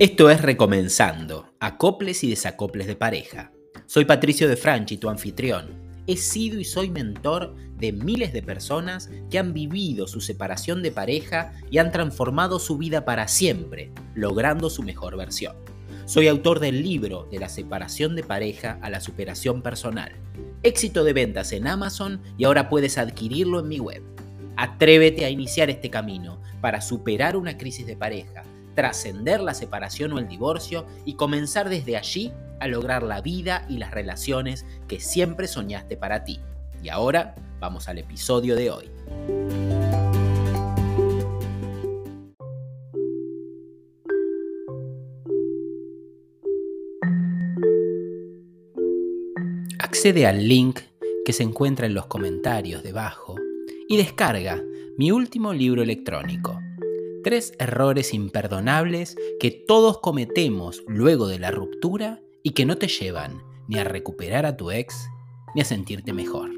Esto es Recomenzando, acoples y desacoples de pareja. Soy Patricio de Franchi, tu anfitrión. He sido y soy mentor de miles de personas que han vivido su separación de pareja y han transformado su vida para siempre, logrando su mejor versión. Soy autor del libro De la separación de pareja a la superación personal. Éxito de ventas en Amazon y ahora puedes adquirirlo en mi web. Atrévete a iniciar este camino para superar una crisis de pareja trascender la separación o el divorcio y comenzar desde allí a lograr la vida y las relaciones que siempre soñaste para ti. Y ahora vamos al episodio de hoy. Accede al link que se encuentra en los comentarios debajo y descarga mi último libro electrónico Tres errores imperdonables que todos cometemos luego de la ruptura y que no te llevan ni a recuperar a tu ex ni a sentirte mejor.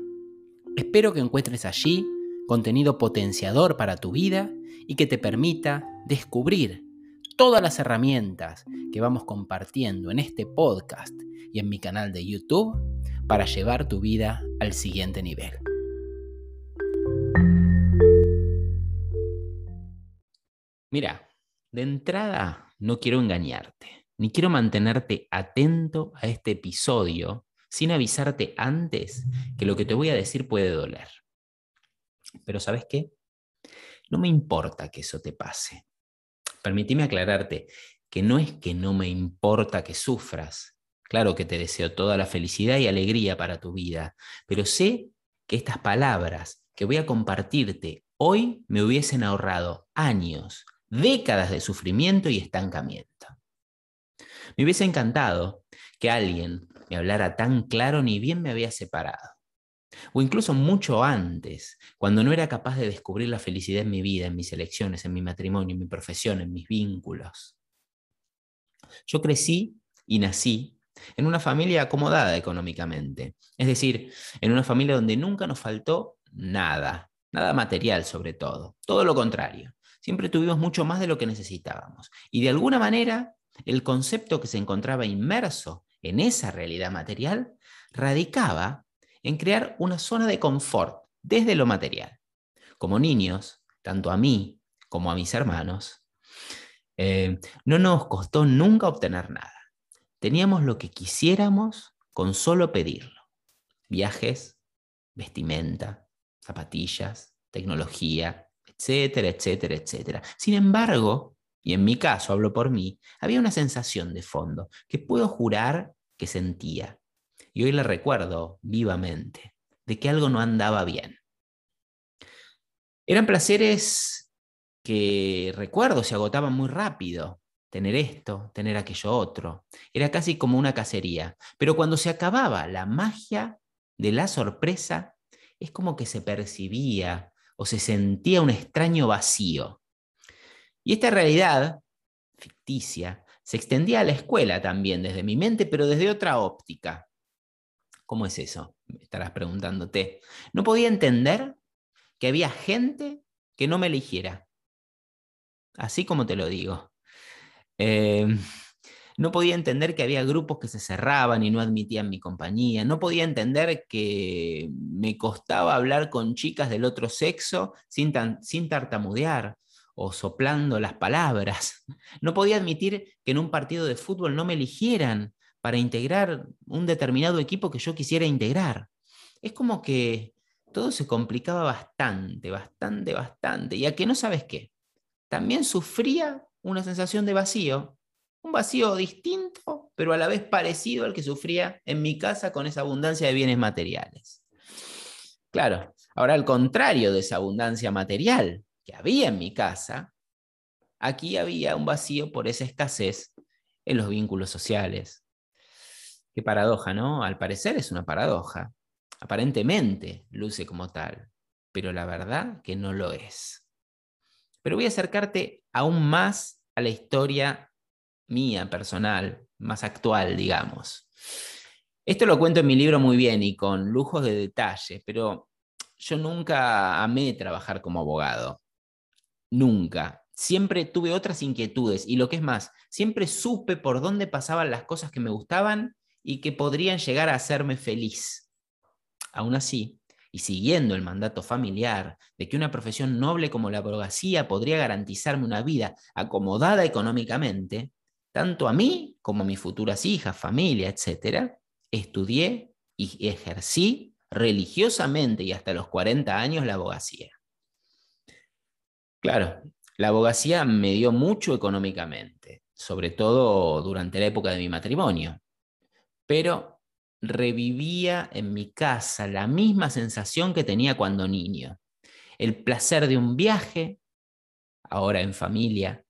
Espero que encuentres allí contenido potenciador para tu vida y que te permita descubrir todas las herramientas que vamos compartiendo en este podcast y en mi canal de YouTube para llevar tu vida al siguiente nivel. Mira, de entrada no quiero engañarte, ni quiero mantenerte atento a este episodio sin avisarte antes que lo que te voy a decir puede doler. Pero ¿sabes qué? No me importa que eso te pase. Permíteme aclararte que no es que no me importa que sufras. Claro que te deseo toda la felicidad y alegría para tu vida, pero sé que estas palabras que voy a compartirte hoy me hubiesen ahorrado años, décadas de sufrimiento y estancamiento. Me hubiese encantado que alguien me hablara tan claro ni bien me había separado. O incluso mucho antes, cuando no era capaz de descubrir la felicidad en mi vida, en mis elecciones, en mi matrimonio, en mi profesión, en mis vínculos. Yo crecí y nací en una familia acomodada económicamente, es decir, en una familia donde nunca nos faltó nada, nada material sobre todo, todo lo contrario siempre tuvimos mucho más de lo que necesitábamos. Y de alguna manera, el concepto que se encontraba inmerso en esa realidad material radicaba en crear una zona de confort desde lo material. Como niños, tanto a mí como a mis hermanos, eh, no nos costó nunca obtener nada. Teníamos lo que quisiéramos con solo pedirlo. Viajes, vestimenta, zapatillas, tecnología, etcétera, etcétera, etcétera. Sin embargo, y en mi caso hablo por mí, había una sensación de fondo que puedo jurar que sentía. Y hoy le recuerdo vivamente de que algo no andaba bien. Eran placeres que recuerdo se agotaban muy rápido. Tener esto, tener aquello otro. Era casi como una cacería. Pero cuando se acababa la magia de la sorpresa, es como que se percibía o se sentía un extraño vacío. Y esta realidad ficticia se extendía a la escuela también desde mi mente, pero desde otra óptica. ¿Cómo es eso? Estarás preguntándote. No podía entender que había gente que no me eligiera. Así como te lo digo. Eh, no podía entender que había grupos que se cerraban y no admitían mi compañía. No podía entender que me costaba hablar con chicas del otro sexo sin, sin tartamudear o soplando las palabras. No podía admitir que en un partido de fútbol no me eligieran para integrar un determinado equipo que yo quisiera integrar. Es como que todo se complicaba bastante, bastante, bastante. Y a que no sabes qué, también sufría una sensación de vacío un vacío distinto, pero a la vez parecido al que sufría en mi casa con esa abundancia de bienes materiales. Claro, ahora al contrario de esa abundancia material que había en mi casa, aquí había un vacío por esa escasez en los vínculos sociales. Qué paradoja, ¿no? Al parecer es una paradoja. Aparentemente luce como tal, pero la verdad que no lo es. Pero voy a acercarte aún más a la historia mía, personal, más actual, digamos. Esto lo cuento en mi libro muy bien y con lujos de detalle, pero yo nunca amé trabajar como abogado. Nunca. siempre tuve otras inquietudes y lo que es más, siempre supe por dónde pasaban las cosas que me gustaban y que podrían llegar a hacerme feliz. Aún así, y siguiendo el mandato familiar de que una profesión noble como la abogacía podría garantizarme una vida acomodada económicamente, tanto a mí como a mis futuras hijas, familia, etc., estudié y ejercí religiosamente y hasta los 40 años la abogacía. Claro, la abogacía me dio mucho económicamente, sobre todo durante la época de mi matrimonio, pero revivía en mi casa la misma sensación que tenía cuando niño. El placer de un viaje, ahora en familia,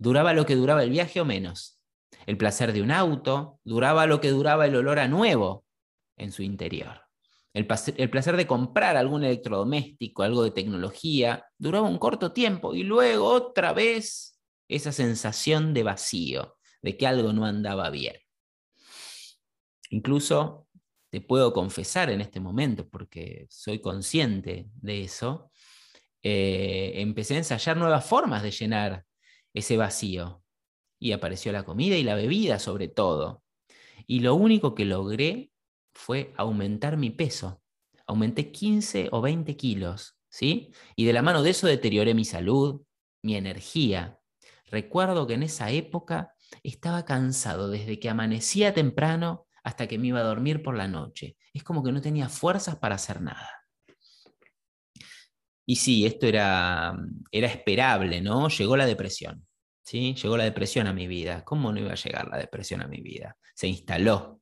duraba lo que duraba el viaje o menos. El placer de un auto duraba lo que duraba el olor a nuevo en su interior. El placer, de comprar algún electrodoméstico, algo de tecnología, duraba un corto tiempo y luego otra vez esa sensación de vacío, de que algo no andaba bien. Incluso te puedo confesar en este momento, porque soy consciente de eso, eh, empecé a ensayar nuevas formas de llenar ese vacío. Y apareció la comida y la bebida sobre todo. Y lo único que logré fue aumentar mi peso. Aumenté 15 o 20 kilos, ¿sí? Y de la mano de eso deterioré mi salud, mi energía. Recuerdo que en esa época estaba cansado desde que amanecía temprano hasta que me iba a dormir por la noche. Es como que no tenía fuerzas para hacer nada. Y sí, esto era, era esperable, ¿no? Llegó la depresión, ¿sí? Llegó la depresión a mi vida. ¿Cómo no iba a llegar la depresión a mi vida? Se instaló.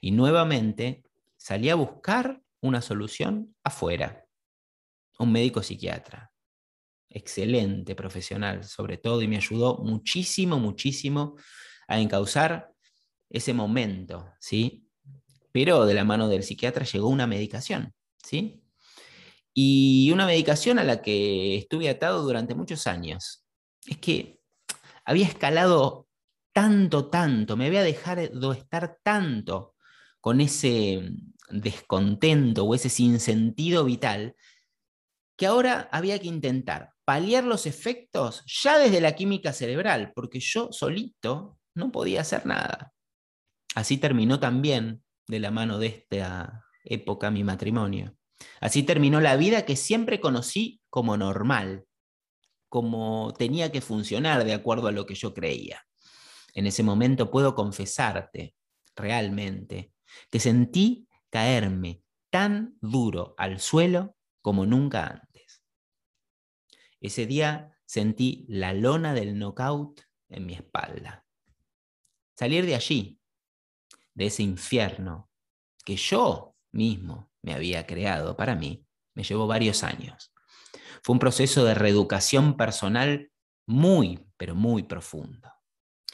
Y nuevamente salí a buscar una solución afuera. Un médico psiquiatra. Excelente profesional, sobre todo, y me ayudó muchísimo, muchísimo a encauzar ese momento, ¿sí? Pero de la mano del psiquiatra llegó una medicación, ¿sí? Y una medicación a la que estuve atado durante muchos años. Es que había escalado tanto, tanto, me había dejado estar tanto con ese descontento o ese sinsentido vital, que ahora había que intentar paliar los efectos ya desde la química cerebral, porque yo solito no podía hacer nada. Así terminó también de la mano de esta época mi matrimonio. Así terminó la vida que siempre conocí como normal, como tenía que funcionar de acuerdo a lo que yo creía. En ese momento puedo confesarte realmente que sentí caerme tan duro al suelo como nunca antes. Ese día sentí la lona del knockout en mi espalda. Salir de allí, de ese infierno que yo mismo me había creado para mí, me llevó varios años. Fue un proceso de reeducación personal muy, pero muy profundo,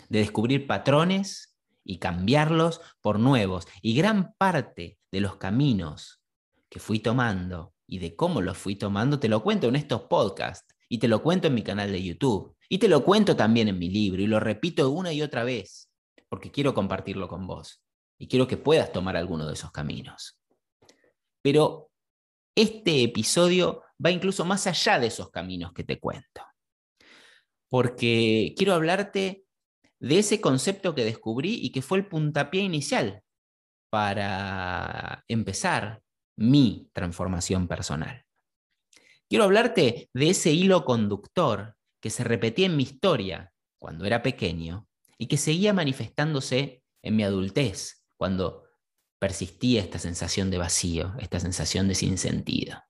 de descubrir patrones y cambiarlos por nuevos. Y gran parte de los caminos que fui tomando y de cómo los fui tomando, te lo cuento en estos podcasts y te lo cuento en mi canal de YouTube y te lo cuento también en mi libro y lo repito una y otra vez porque quiero compartirlo con vos y quiero que puedas tomar alguno de esos caminos. Pero este episodio va incluso más allá de esos caminos que te cuento, porque quiero hablarte de ese concepto que descubrí y que fue el puntapié inicial para empezar mi transformación personal. Quiero hablarte de ese hilo conductor que se repetía en mi historia cuando era pequeño y que seguía manifestándose en mi adultez cuando persistía esta sensación de vacío, esta sensación de sinsentido.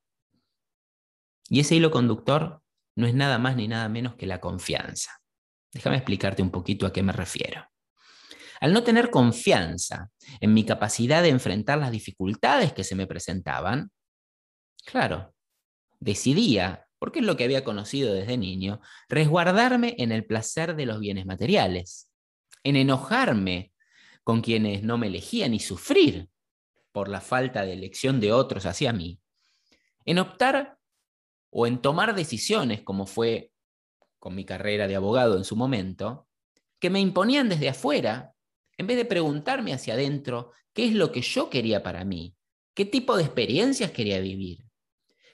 Y ese hilo conductor no es nada más ni nada menos que la confianza. Déjame explicarte un poquito a qué me refiero. Al no tener confianza en mi capacidad de enfrentar las dificultades que se me presentaban, claro, decidía, porque es lo que había conocido desde niño, resguardarme en el placer de los bienes materiales, en enojarme con quienes no me elegían y sufrir por la falta de elección de otros hacia mí, en optar o en tomar decisiones, como fue con mi carrera de abogado en su momento, que me imponían desde afuera, en vez de preguntarme hacia adentro qué es lo que yo quería para mí, qué tipo de experiencias quería vivir,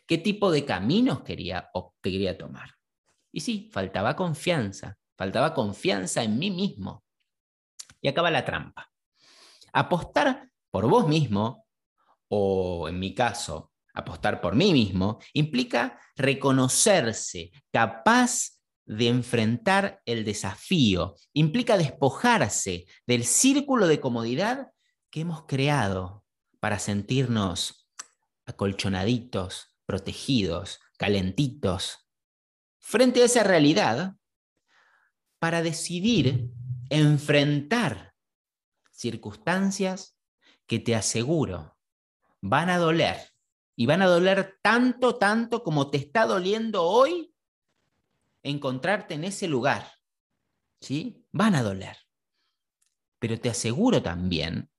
qué tipo de caminos quería, quería tomar. Y sí, faltaba confianza, faltaba confianza en mí mismo. Y acaba la trampa. Apostar por vos mismo, o en mi caso, apostar por mí mismo, implica reconocerse capaz de enfrentar el desafío, implica despojarse del círculo de comodidad que hemos creado para sentirnos acolchonaditos, protegidos, calentitos, frente a esa realidad para decidir enfrentar circunstancias que te aseguro van a doler. Y van a doler tanto, tanto como te está doliendo hoy encontrarte en ese lugar. ¿Sí? Van a doler. Pero te aseguro también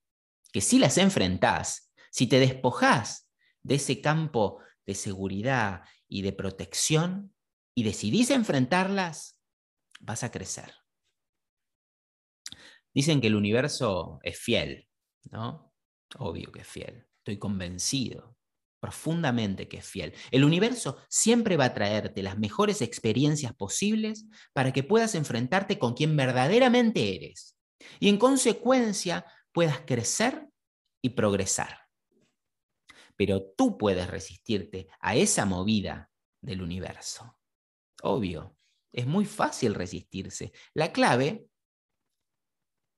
que si las enfrentás, si te despojás de ese campo de seguridad y de protección, y decidís enfrentarlas, vas a crecer. Dicen que el universo es fiel, ¿no? Obvio que es fiel. Estoy convencido profundamente que es fiel. El universo siempre va a traerte las mejores experiencias posibles para que puedas enfrentarte con quien verdaderamente eres y en consecuencia puedas crecer y progresar. Pero tú puedes resistirte a esa movida del universo. Obvio, es muy fácil resistirse. La clave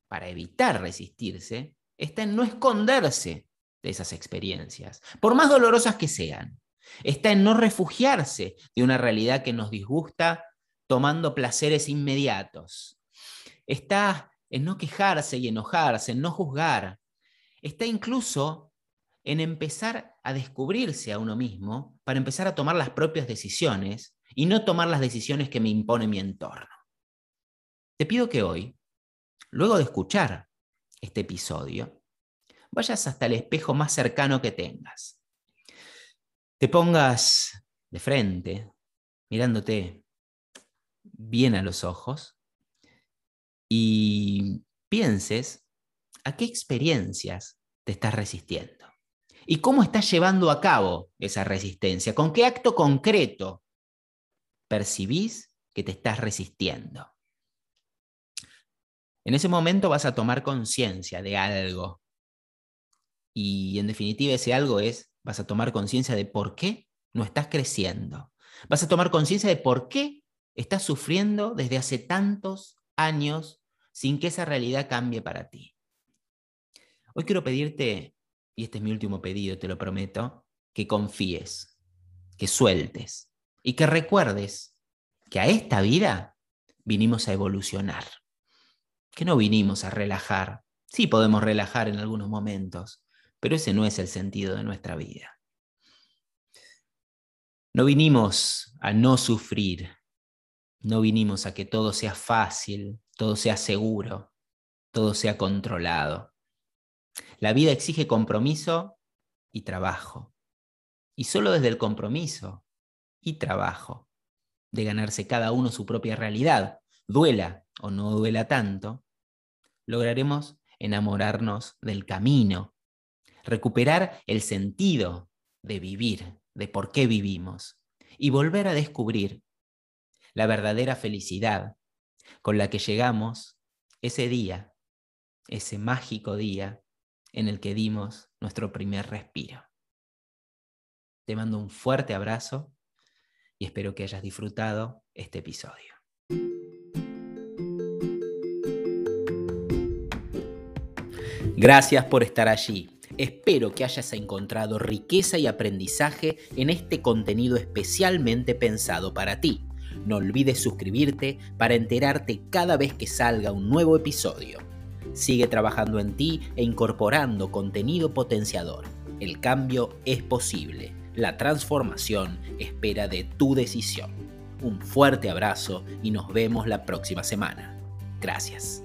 para evitar resistirse está en no esconderse de esas experiencias, por más dolorosas que sean. Está en no refugiarse de una realidad que nos disgusta tomando placeres inmediatos. Está en no quejarse y enojarse, en no juzgar. Está incluso en empezar a descubrirse a uno mismo para empezar a tomar las propias decisiones y no tomar las decisiones que me impone mi entorno. Te pido que hoy, luego de escuchar este episodio, vayas hasta el espejo más cercano que tengas. Te pongas de frente, mirándote bien a los ojos y pienses a qué experiencias te estás resistiendo y cómo estás llevando a cabo esa resistencia, con qué acto concreto percibís que te estás resistiendo. En ese momento vas a tomar conciencia de algo. Y en definitiva ese algo es, vas a tomar conciencia de por qué no estás creciendo. Vas a tomar conciencia de por qué estás sufriendo desde hace tantos años sin que esa realidad cambie para ti. Hoy quiero pedirte, y este es mi último pedido, te lo prometo, que confíes, que sueltes, y que recuerdes que a esta vida vinimos a evolucionar, que no vinimos a relajar. Sí podemos relajar en algunos momentos, pero ese no es el sentido de nuestra vida. No vinimos a no sufrir, no vinimos a que todo sea fácil, todo sea seguro, todo sea controlado. La vida exige compromiso y trabajo. Y solo desde el compromiso y trabajo, de ganarse cada uno su propia realidad, duela o no duela tanto, lograremos enamorarnos del camino, recuperar el sentido de vivir, de por qué vivimos, y volver a descubrir la verdadera felicidad con la que llegamos ese día, ese mágico día en el que dimos nuestro primer respiro. Te mando un fuerte abrazo y espero que hayas disfrutado este episodio. Gracias por estar allí. Espero que hayas encontrado riqueza y aprendizaje en este contenido especialmente pensado para ti. No olvides suscribirte para enterarte cada vez que salga un nuevo episodio. Sigue trabajando en ti e incorporando contenido potenciador. El cambio es posible. La transformación espera de tu decisión. Un fuerte abrazo y nos vemos la próxima semana. Gracias.